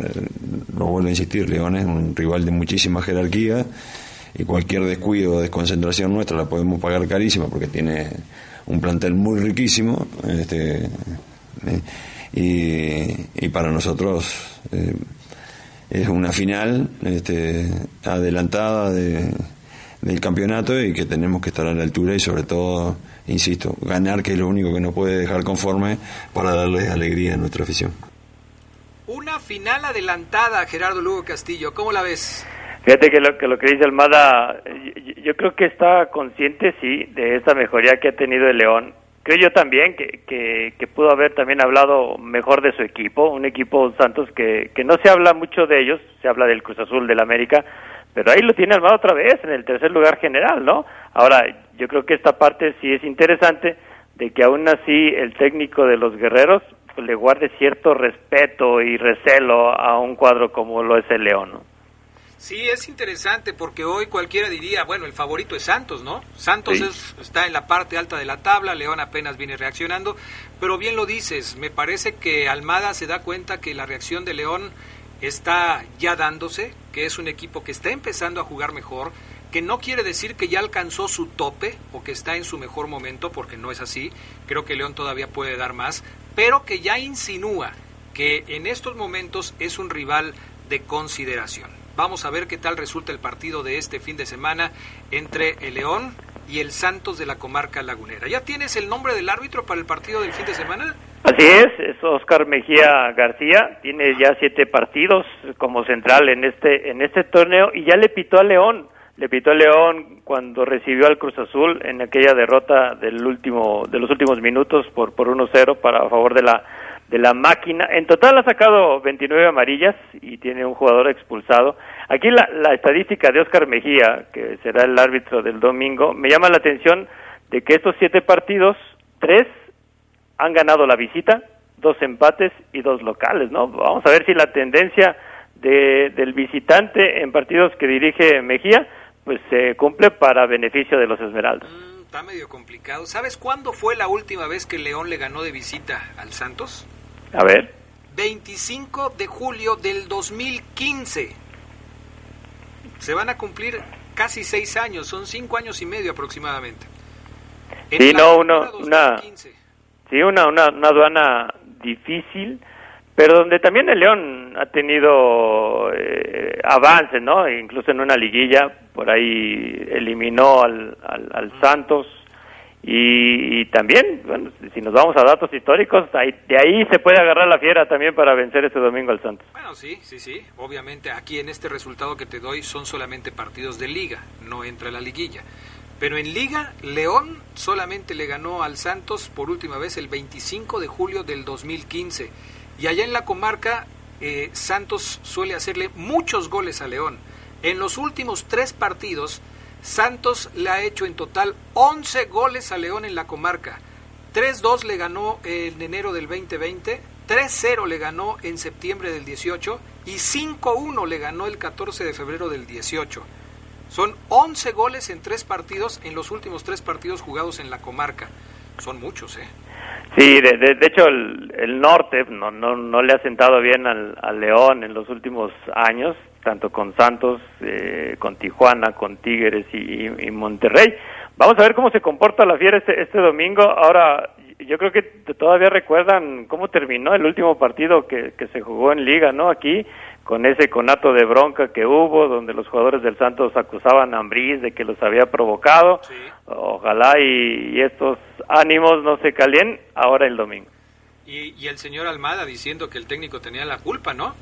lo vuelvo a insistir, León es un rival de muchísima jerarquía y cualquier descuido o desconcentración nuestra la podemos pagar carísima porque tiene un plantel muy riquísimo, este, y, y para nosotros eh, es una final este, adelantada de, del campeonato y que tenemos que estar a la altura y sobre todo, insisto, ganar que es lo único que nos puede dejar conforme para darles alegría a nuestra afición. Una final adelantada, Gerardo Lugo Castillo. ¿Cómo la ves? Fíjate que lo que, lo que dice Almada, yo, creo que está consciente, sí, de esta mejoría que ha tenido el León. Creo yo también que, que, que pudo haber también hablado mejor de su equipo, un equipo Santos que, que no se habla mucho de ellos, se habla del Cruz Azul, del América, pero ahí lo tiene armado otra vez, en el tercer lugar general, ¿no? Ahora, yo creo que esta parte sí es interesante, de que aún así el técnico de los guerreros le guarde cierto respeto y recelo a un cuadro como lo es el León, ¿no? Sí, es interesante porque hoy cualquiera diría, bueno, el favorito es Santos, ¿no? Santos Sí. es- está en la parte alta de la tabla, León apenas viene reaccionando, pero bien lo dices, me parece que Almada se da cuenta que la reacción de León está ya dándose, que es un equipo que está empezando a jugar mejor, que no quiere decir que ya alcanzó su tope o que está en su mejor momento, porque no es así, creo que León todavía puede dar más, pero que ya insinúa que en estos momentos es un rival de consideración. Vamos a ver qué tal resulta el partido de este fin de semana entre el León y el Santos de la comarca lagunera. ¿Ya tienes el nombre del árbitro para el partido del fin de semana? Así es, es Oscar Mejía García, tiene ya siete partidos como central en este en este torneo y ya le pitó a León, le pitó a León cuando recibió al Cruz Azul en aquella derrota del último de los últimos minutos por por 1-0 para a favor de la de la máquina. En total ha sacado 29 amarillas y tiene un jugador expulsado. Aquí la, la estadística de Oscar Mejía, que será el árbitro del domingo, me llama la atención de que estos siete partidos, tres han ganado la visita, dos empates y dos locales, ¿no? Vamos a ver si la tendencia de, del visitante en partidos que dirige Mejía, pues se cumple para beneficio de los Esmeraldas. Mm, está medio complicado. ¿Sabes cuándo fue la última vez que León le ganó de visita al Santos? A ver, 25 de julio del 2015. Se van a cumplir casi seis años, son cinco años y medio aproximadamente. En Sí, no, una- 2015. sí, una, una, una aduana difícil, pero donde también el León ha tenido eh, avances, ¿no? Incluso en una liguilla, por ahí eliminó al, al, al Santos. Y, también, bueno, si nos vamos a datos históricos, de ahí se puede agarrar la fiera también para vencer este domingo al Santos. Bueno, sí, sí, sí. Obviamente aquí en este resultado que te doy son solamente partidos de liga, no entra la liguilla. Pero en liga, León solamente le ganó al Santos por última vez el 25 de julio del 2015. Y allá en la comarca, eh, Santos suele hacerle muchos goles a León. En los últimos tres partidos, Santos le ha hecho en total 11 goles a León en la comarca. 3-2 le ganó en enero del 2020, 3-0 le ganó en septiembre del 18 y 5-1 le ganó el 14 de febrero del 18. Son 11 goles en tres partidos en los últimos tres partidos jugados en la comarca. Son muchos, ¿eh? Sí, de, de, de hecho el, el norte no, no, no le ha sentado bien al, al León en los últimos años, tanto con Santos, eh, con Tijuana, con Tigres y, y Monterrey. Vamos a ver cómo se comporta la fiera este, este domingo. Ahora, yo creo que todavía recuerdan cómo terminó el último partido que, que se jugó en liga, ¿no? Aquí, con ese conato de bronca que hubo, donde los jugadores del Santos acusaban a Ambriz de que los había provocado. Ojalá y, y estos ánimos no se calien ahora el domingo. Y, y el señor Almada diciendo que el técnico tenía la culpa, ¿no?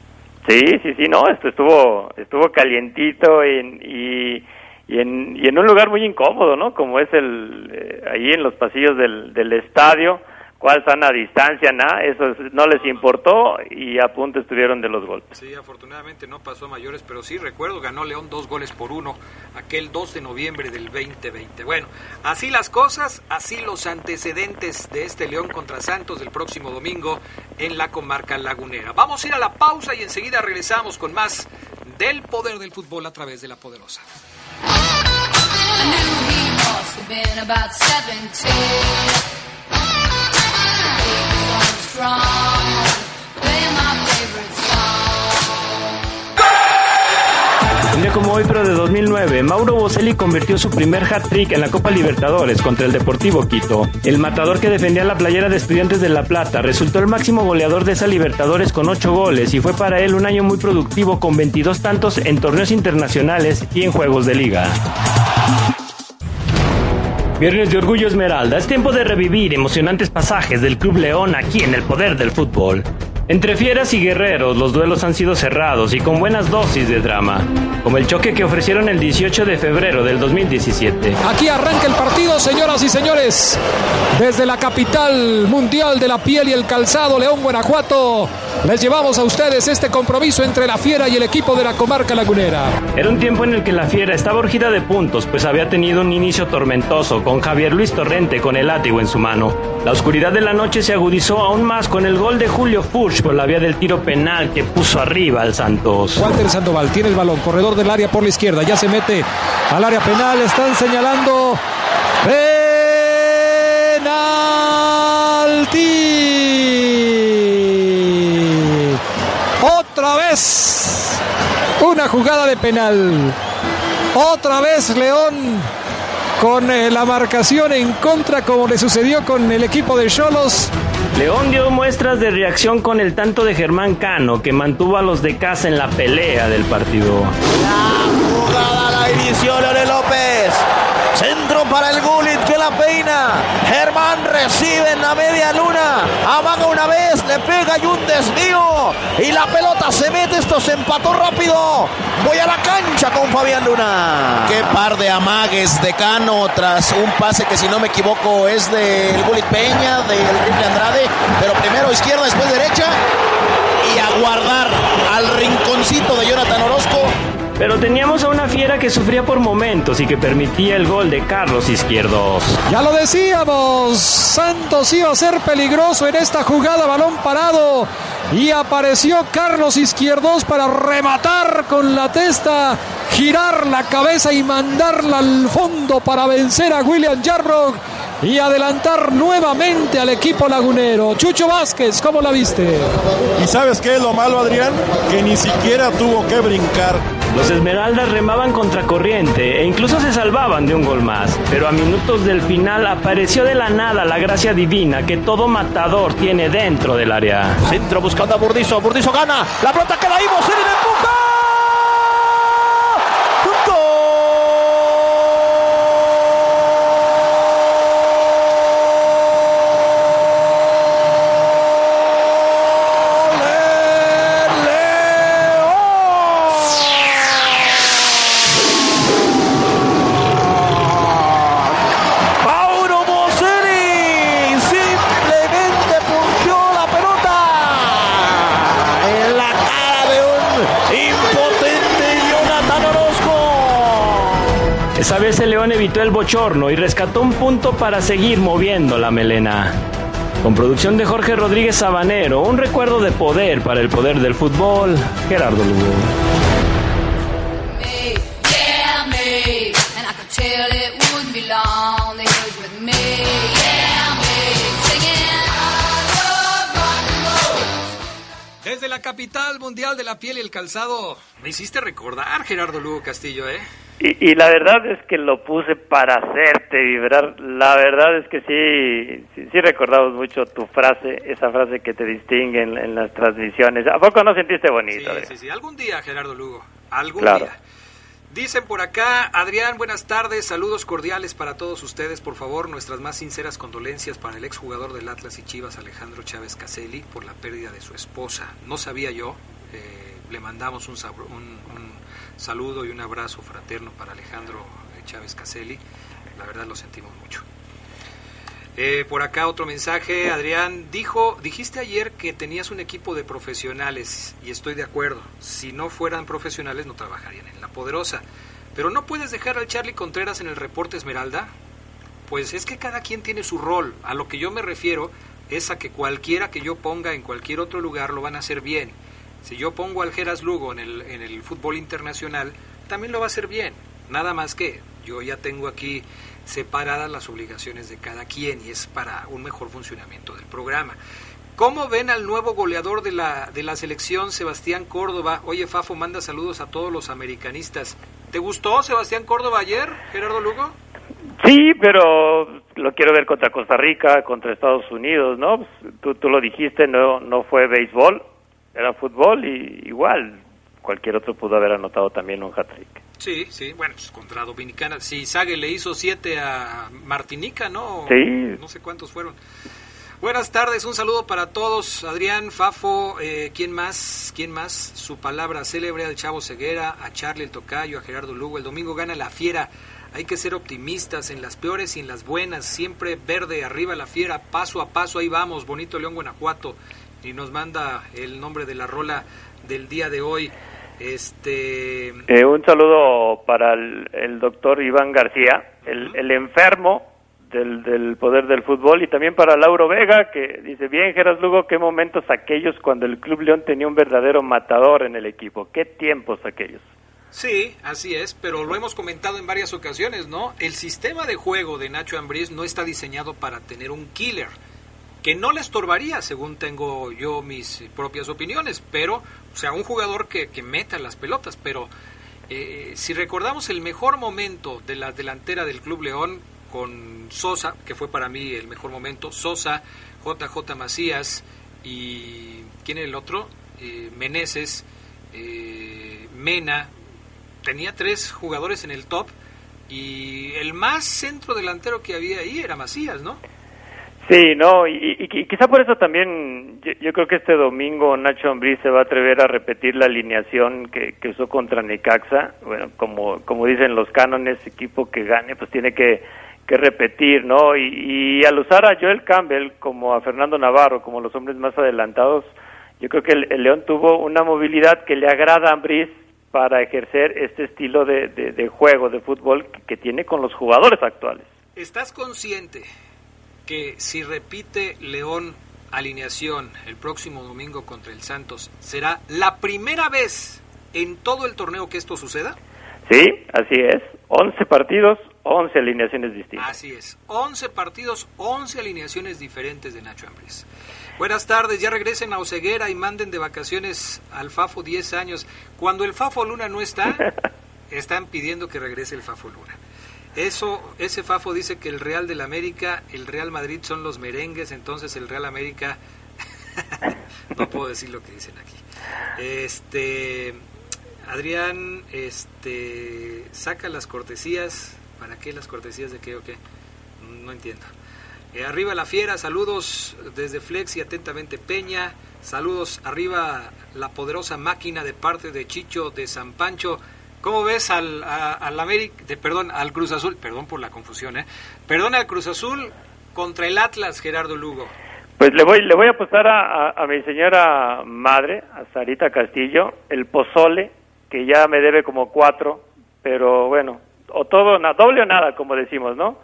Sí, sí, sí, no, esto estuvo estuvo calientito en- y, y, en, y en un lugar muy incómodo, ¿no? Como es el eh, ahí en los pasillos del, del estadio, cuál sana distancia, nada, eso es- no les importó y a punto estuvieron de los golpes. Sí, afortunadamente no pasó a mayores, pero sí recuerdo, ganó León dos goles por uno aquel 2 de noviembre del 2020. Bueno, así las cosas, así los antecedentes de este León contra Santos del próximo domingo en la comarca lagunera. Vamos a ir a la pausa y enseguida regresamos con más del poder del fútbol a través de la poderosa. Un día como hoy, pero de 2009, Mauro Boselli convirtió su primer hat-trick en la Copa Libertadores contra el Deportivo Quito. El matador que defendía la playera de Estudiantes de La Plata resultó el máximo goleador de esa Libertadores con 8 goles y fue para él un año muy productivo con 22 tantos en torneos internacionales y en juegos de liga. Viernes de Orgullo Esmeralda, es tiempo de revivir emocionantes pasajes del Club León aquí en el poder del fútbol. Entre fieras y guerreros, los duelos han sido cerrados y con buenas dosis de drama, como el choque que ofrecieron el 18 de febrero del 2017. Aquí arranca el partido, señoras y señores. Desde la capital mundial de la piel y el calzado, León, Guanajuato. Les llevamos a ustedes este compromiso entre la Fiera y el equipo de la comarca lagunera. Era un tiempo en el que la Fiera estaba urgida de puntos, pues había tenido un inicio tormentoso, con Javier Luis Torrente con el látigo en su mano. La oscuridad de la noche se agudizó aún más con el gol de Julio Furch por la vía del tiro penal que puso arriba al Santos. Walter Sandoval tiene el balón, corredor del área por la izquierda, ya se mete al área penal, están señalando penalti. Otra vez una jugada de penal. Otra vez León con eh, la marcación en contra como le sucedió con el equipo de Cholos. León dio muestras de reacción con el tanto de Germán Cano, que mantuvo a los de casa en la pelea del partido. La jugada la inició Leonel López. Centro para el Gullit que la peina. Germán recibe en la media luna. Amaga una vez, le pega y un desvío. Y la pelota se mete. Esto se empató rápido. Voy a la cancha con Fabián Luna. Qué par de amagues de Cano tras un pase que si no me equivoco es del Gullit Peña, del Rifle Andrade. Pero primero izquierda, después derecha. Y a guardar al rinconcito de Jonathan Orozco. Pero teníamos a una fiera que sufría por momentos y que permitía el gol de Carlos Izquierdos. Ya lo decíamos, Santos iba a ser peligroso en esta jugada, balón parado. Y apareció Carlos Izquierdos para rematar con la testa, girar la cabeza y mandarla al fondo para vencer a William Jarrock y adelantar nuevamente al equipo lagunero. Chucho Vázquez, ¿cómo la viste? ¿Y sabes qué es lo malo, Adrián? Que ni siquiera tuvo que brincar. Los Esmeraldas remaban contracorriente e incluso se salvaban de un gol más, pero a minutos del final apareció de la nada la gracia divina que todo matador tiene dentro del área. Centro buscando a Burdizo. Burdizo gana. La pelota queda ahí. Evitó el bochorno y rescató un punto para seguir moviendo la melena. Con producción de Jorge Rodríguez Sabanero, un recuerdo de poder para el poder del fútbol, Gerardo Lugo. Desde la capital mundial de la piel y el calzado, me hiciste recordar, Gerardo Lugo Castillo, ¿eh? Y, y la verdad es que lo puse para hacerte vibrar. La verdad es que sí, sí, sí recordamos mucho tu frase, esa frase que te distingue en, en las transmisiones. ¿A poco no sentiste bonito? Sí, sí. Algún día, Gerardo Lugo. Algún Claro. día. Dicen por acá, Adrián, buenas tardes, saludos cordiales para todos ustedes, por favor, nuestras más sinceras condolencias para el exjugador del Atlas y Chivas, Alejandro Chávez Caselli, por la pérdida de su esposa. No sabía yo, eh, le mandamos un, saludo y un abrazo fraterno para Alejandro Chávez Caselli, la verdad lo sentimos mucho. Eh, por acá otro mensaje, Adrián, dijo, dijiste ayer que tenías un equipo de profesionales y estoy de acuerdo. Si no fueran profesionales no trabajarían en La Poderosa. Pero no puedes dejar al Charlie Contreras en el reporte Esmeralda. Pues es que cada quien tiene su rol. A lo que yo me refiero es a que cualquiera que yo ponga en cualquier otro lugar lo van a hacer bien. Si yo pongo al Geras Lugo en el, en el fútbol internacional, también lo va a hacer bien. Nada más que yo ya tengo aquí separadas las obligaciones de cada quien y es para un mejor funcionamiento del programa. ¿Cómo ven al nuevo goleador de la, de la selección, Sebastián Córdoba? Oye, Fafo, manda saludos a todos los americanistas. ¿Te gustó Sebastián Córdoba ayer, Gerardo Lugo? Sí, pero lo quiero ver contra Costa Rica, contra Estados Unidos, ¿no? Pues, Tú, tú lo dijiste, no, no fue béisbol, era fútbol y igual cualquier otro pudo haber anotado también un hat-trick. Sí, sí, bueno, pues contra Dominicana. Si Sague le hizo siete a Martinica, ¿no? Sí. No sé cuántos fueron. Buenas tardes, un saludo para todos. Adrián, Fafo, eh, ¿quién más? ¿Quién más? Su palabra célebre al Chavo Ceguera, a Charlie el Tocayo, a Gerardo Lugo. El domingo gana la fiera. Hay que ser optimistas en las peores y en las buenas. Siempre verde, arriba la fiera, paso a paso, ahí vamos. Bonito León, Guanajuato. Y nos manda el nombre de la rola del día de hoy. Este Eh, un saludo para el, el doctor Iván García, el, el enfermo del, del poder del fútbol, y también para Lauro Vega, que dice, bien, Geras Lugo, qué momentos aquellos cuando el Club León tenía un verdadero matador en el equipo, qué tiempos aquellos. Sí, así es, pero lo hemos comentado en varias ocasiones, ¿no? El sistema de juego de Nacho Ambriz no está diseñado para tener un killer, que no le estorbaría, según tengo yo mis propias opiniones, pero, o sea, un jugador que, que meta las pelotas, pero eh, si recordamos el mejor momento de la delantera del Club León con Sosa, que fue para mí el mejor momento, Sosa, JJ Macías y ¿quién era el otro? Eh, Meneses, eh, Mena, tenía tres jugadores en el top y el más centro delantero que había ahí era Macías, ¿no? Sí, no, y, y- quizá por eso también yo, creo que este domingo Nacho Ambriz se va a atrever a repetir la alineación que, que usó contra Necaxa. Bueno, como, como dicen los cánones, equipo que gane, pues tiene que, que repetir, ¿no? Y, al usar a Joel Campbell como a Fernando Navarro, como los hombres más adelantados, yo creo que el, León tuvo una movilidad que le agrada a Ambriz para ejercer este estilo de, de- juego, de fútbol que tiene con los jugadores actuales. ¿Estás consciente que si repite León alineación el próximo domingo contra el Santos, será la primera vez en todo el torneo que esto suceda? Sí, así es. 11 partidos, 11 alineaciones distintas. Así es. 11 partidos, 11 alineaciones diferentes de Nacho Ambriz. Buenas tardes, ya regresen a Oceguera y manden de vacaciones al Fafo 10 años. Cuando el Fafo Luna no está, están pidiendo que regrese el Fafo Luna. Eso, ese Fafo dice que el Real del América, el Real Madrid son los merengues, entonces el Real América, no puedo decir lo que dicen aquí. Este, Adrián, este, saca las cortesías, ¿para qué las cortesías de qué o qué? No entiendo. Eh, arriba la fiera, saludos desde Flex y atentamente Peña. Saludos arriba la poderosa máquina de parte de Chicho de San Pancho. ¿Cómo ves al, a- al América, de, perdón, al Cruz Azul? Perdón por la confusión, ¿eh? Perdón al Cruz Azul contra el Atlas, Gerardo Lugo. Pues le voy, le voy a apostar a, a- a mi señora madre, a Sarita Castillo, el pozole, que ya me debe como cuatro, pero bueno, o todo, na- doble o nada, como decimos, ¿no?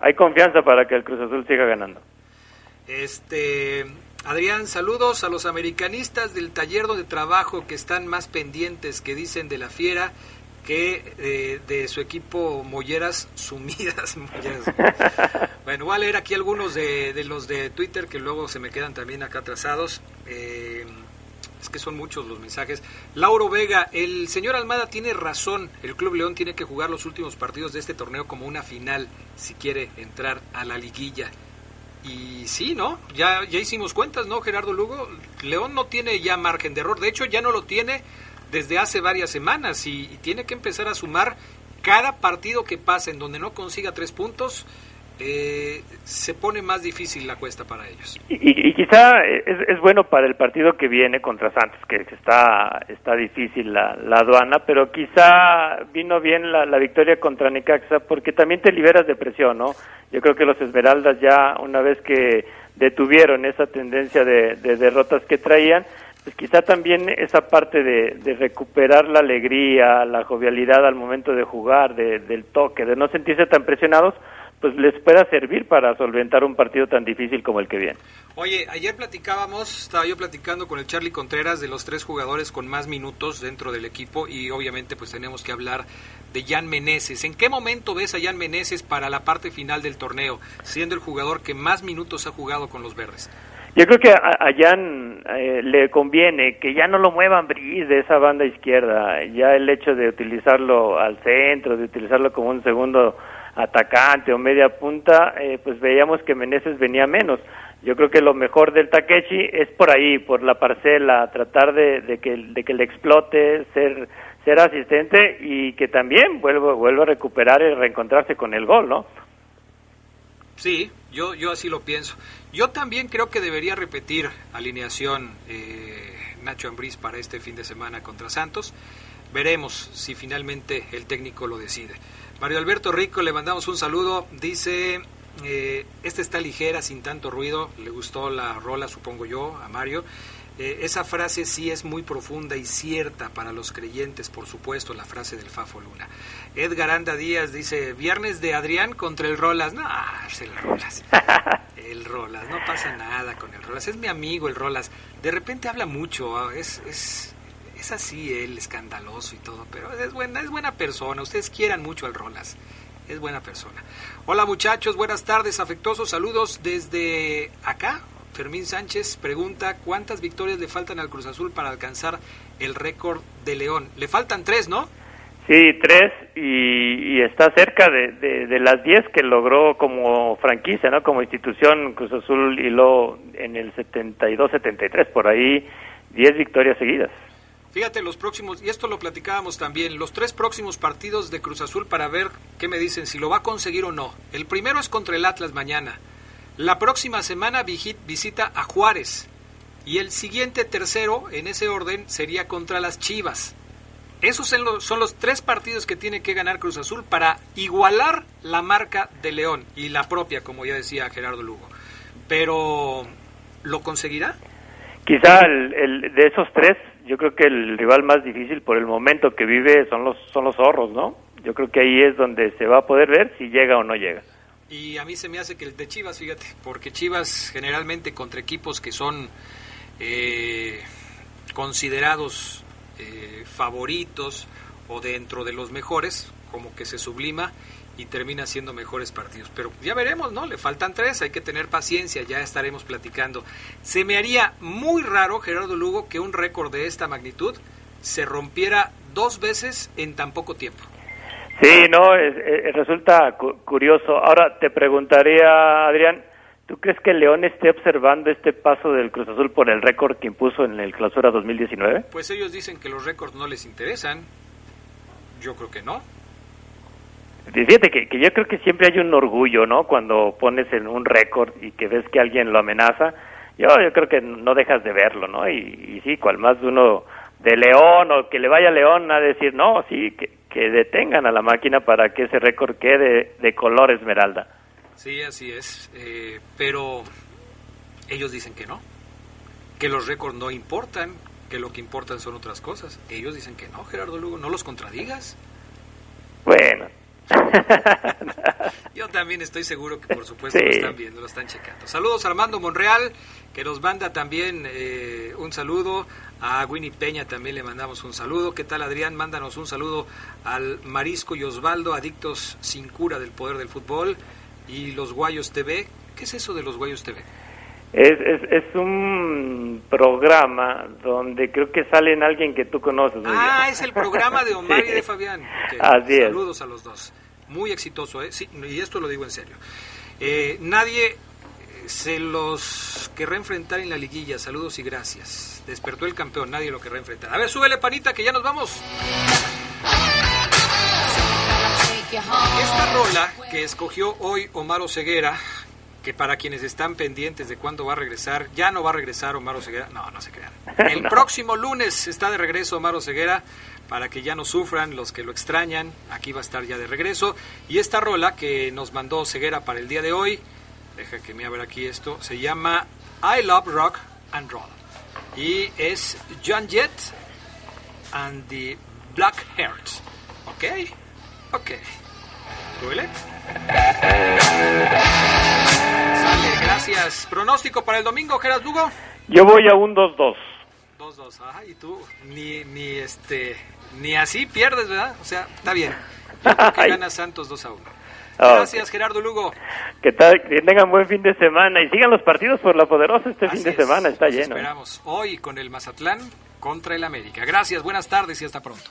Hay confianza para que el Cruz Azul siga ganando. Este, Adrián, saludos a los americanistas del taller de trabajo que están más pendientes, que dicen de la fiera, que eh, de su equipo Molleras Sumidas. Bueno, voy a leer aquí algunos de, de los de Twitter que luego se me quedan también acá atrasados. Eh, es que son muchos los mensajes. Lauro Vega, el señor Almada tiene razón. El Club León tiene que jugar los últimos partidos de este torneo como una final si quiere entrar a la liguilla. Y sí, ¿no? Ya, ya hicimos cuentas, ¿no, Gerardo Lugo? León no tiene ya margen de error. De hecho, ya no lo tiene desde hace varias semanas y, y tiene que empezar a sumar cada partido que pasa en donde no consiga tres puntos. Eh, se pone más difícil la cuesta para ellos. Y, y- quizá es, es bueno para el partido que viene contra Santos, que, está, está difícil la, la aduana, pero quizá vino bien la, la victoria contra Necaxa porque también te liberas de presión, ¿no? Yo creo que los Esmeraldas ya una vez que detuvieron esa tendencia de, de derrotas que traían, pues quizá también esa parte de, recuperar la alegría, la jovialidad al momento de jugar, de- del toque, de no sentirse tan presionados, pues les pueda servir para solventar un partido tan difícil como el que viene. Oye, ayer platicábamos, estaba yo platicando con el Charlie Contreras de los tres jugadores con más minutos dentro del equipo y obviamente pues tenemos que hablar de Jan Meneses. ¿En qué momento ves a Jan Meneses para la parte final del torneo, siendo el jugador que más minutos ha jugado con los verdes? Yo creo que a, a Jan eh, le conviene que ya no lo muevan Briz de esa banda izquierda. Ya el hecho de utilizarlo al centro, de utilizarlo como un segundo atacante o media punta, eh, pues veíamos que Meneses venía menos. Yo creo que lo mejor del Takechi es por ahí, por la parcela, tratar de, que, de que le explote, ser, ser asistente y que también vuelva, vuelva a recuperar y reencontrarse con el gol, ¿no? Sí, yo, yo así lo pienso. Yo también creo que debería repetir alineación eh, Nacho Ambriz para este fin de semana contra Santos. Veremos si finalmente el técnico lo decide. Mario Alberto Rico, le mandamos un saludo. Dice, Eh, esta está ligera, sin tanto ruido. Le gustó la rola, supongo yo, a Mario. Eh, esa frase sí es muy profunda y cierta para los creyentes, por supuesto, la frase del Fafo Luna. Edgar Anda Díaz dice, viernes de Adrián contra el Rolas. No, es el Rolas. El Rolas, no pasa nada con el Rolas. Es mi amigo el Rolas. De repente habla mucho, ah, es, es, es así él, escandaloso y todo, pero es buena, es buena persona. Ustedes quieran mucho al Rolas. Es buena persona. Hola muchachos, buenas tardes, afectuosos saludos desde acá, Fermín Sánchez pregunta cuántas victorias le faltan al Cruz Azul para alcanzar el récord de León. Le faltan tres, ¿no? Sí, tres y, está cerca de, de, las diez que logró como franquicia, ¿no? Como institución Cruz Azul y lo en el 72-73, por ahí diez victorias seguidas. Fíjate los próximos, y esto lo platicábamos también, los tres próximos partidos de Cruz Azul para ver qué me dicen, si lo va a conseguir o no. El primero es contra el Atlas mañana. La próxima semana visita a Juárez y el siguiente tercero en ese orden sería contra las Chivas. Esos son los, tres partidos que tiene que ganar Cruz Azul para igualar la marca de León y la propia, como ya decía Gerardo Lugo. Pero, ¿lo conseguirá? Quizá el, de esos tres, yo creo que el rival más difícil por el momento que vive son los, son los zorros, ¿no? Yo creo que ahí es donde se va a poder ver si llega o no llega. Y a mí se me hace que el de Chivas, fíjate, porque Chivas generalmente contra equipos que son eh, considerados eh, favoritos o dentro de los mejores, como que se sublima y termina siendo mejores partidos. Pero ya veremos, ¿no? Le faltan tres, hay que tener paciencia, ya estaremos platicando. Se me haría muy raro, Gerardo Lugo, que un récord de esta magnitud se rompiera dos veces en tan poco tiempo. Sí, no, resulta curioso. Ahora te preguntaría, Adrián, ¿tú crees que León esté observando este paso del Cruz Azul por el récord que impuso en el Clausura 2019? Pues ellos dicen que los récords no les interesan. Yo creo que no. Fíjate que, que yo creo que siempre hay un orgullo, ¿no? Cuando pones en un récord y que ves que alguien lo amenaza. Yo, yo creo que no dejas de verlo, ¿no? Y, y sí, cual más uno de León o que le vaya a León a decir, no, sí, que, que detengan a la máquina para que ese récord quede de color esmeralda. Sí, así es, eh, pero ellos dicen que no, que los récords no importan, que lo que importan son otras cosas. Ellos dicen que no, Gerardo Lugo, no los contradigas. Bueno. Yo también estoy seguro que por supuesto lo están viendo, lo están checando. Saludos a Armando Monreal, que nos manda también eh, un saludo. A Winnie Peña también le mandamos un saludo. ¿Qué tal Adrián? Mándanos un saludo al Marisco y Osvaldo, adictos sin cura del poder del fútbol. Y los Guayos TV. ¿Qué es eso de los Guayos TV? Es, es, un programa donde creo que salen alguien que tú conoces. Ah, es el programa de Omar y de Fabián. Así Saludos a los dos. Muy exitoso, ¿eh? Sí, y esto lo digo en serio. Eh, nadie se los querrá enfrentar en la liguilla. Saludos y gracias. Despertó el campeón, nadie lo querrá enfrentar. A ver, súbele panita que ya nos vamos. Esta rola que escogió hoy Omar Ceguera, que para quienes están pendientes de cuándo va a regresar, ya no va a regresar Omar Ceguera. No, no se crean. El próximo lunes está de regreso Omar Ceguera para que ya no sufran los que lo extrañan. Aquí va a estar ya de regreso. Y esta rola que nos mandó Ceguera para el día de hoy deja que me abra aquí esto, se llama I Love Rock and Roll. Y es John Jett and the Black Hearts. ¿Ok? Ok. ¿Duele? Gracias. ¿Pronóstico para el domingo, Gerard Lugo? Yo voy a un 2-2. 2-2, ajá, y tú ni, ni, este, ni así pierdes, ¿verdad? O sea, está bien. Yo creo que gana Santos 2 a 1. Gracias, Gerardo Lugo. Que, tal, que tengan buen fin de semana y sigan los partidos por la poderosa este fin de semana, está lleno. ¿eh? Esperamos hoy con el Mazatlán contra el América. Gracias, buenas tardes y hasta pronto.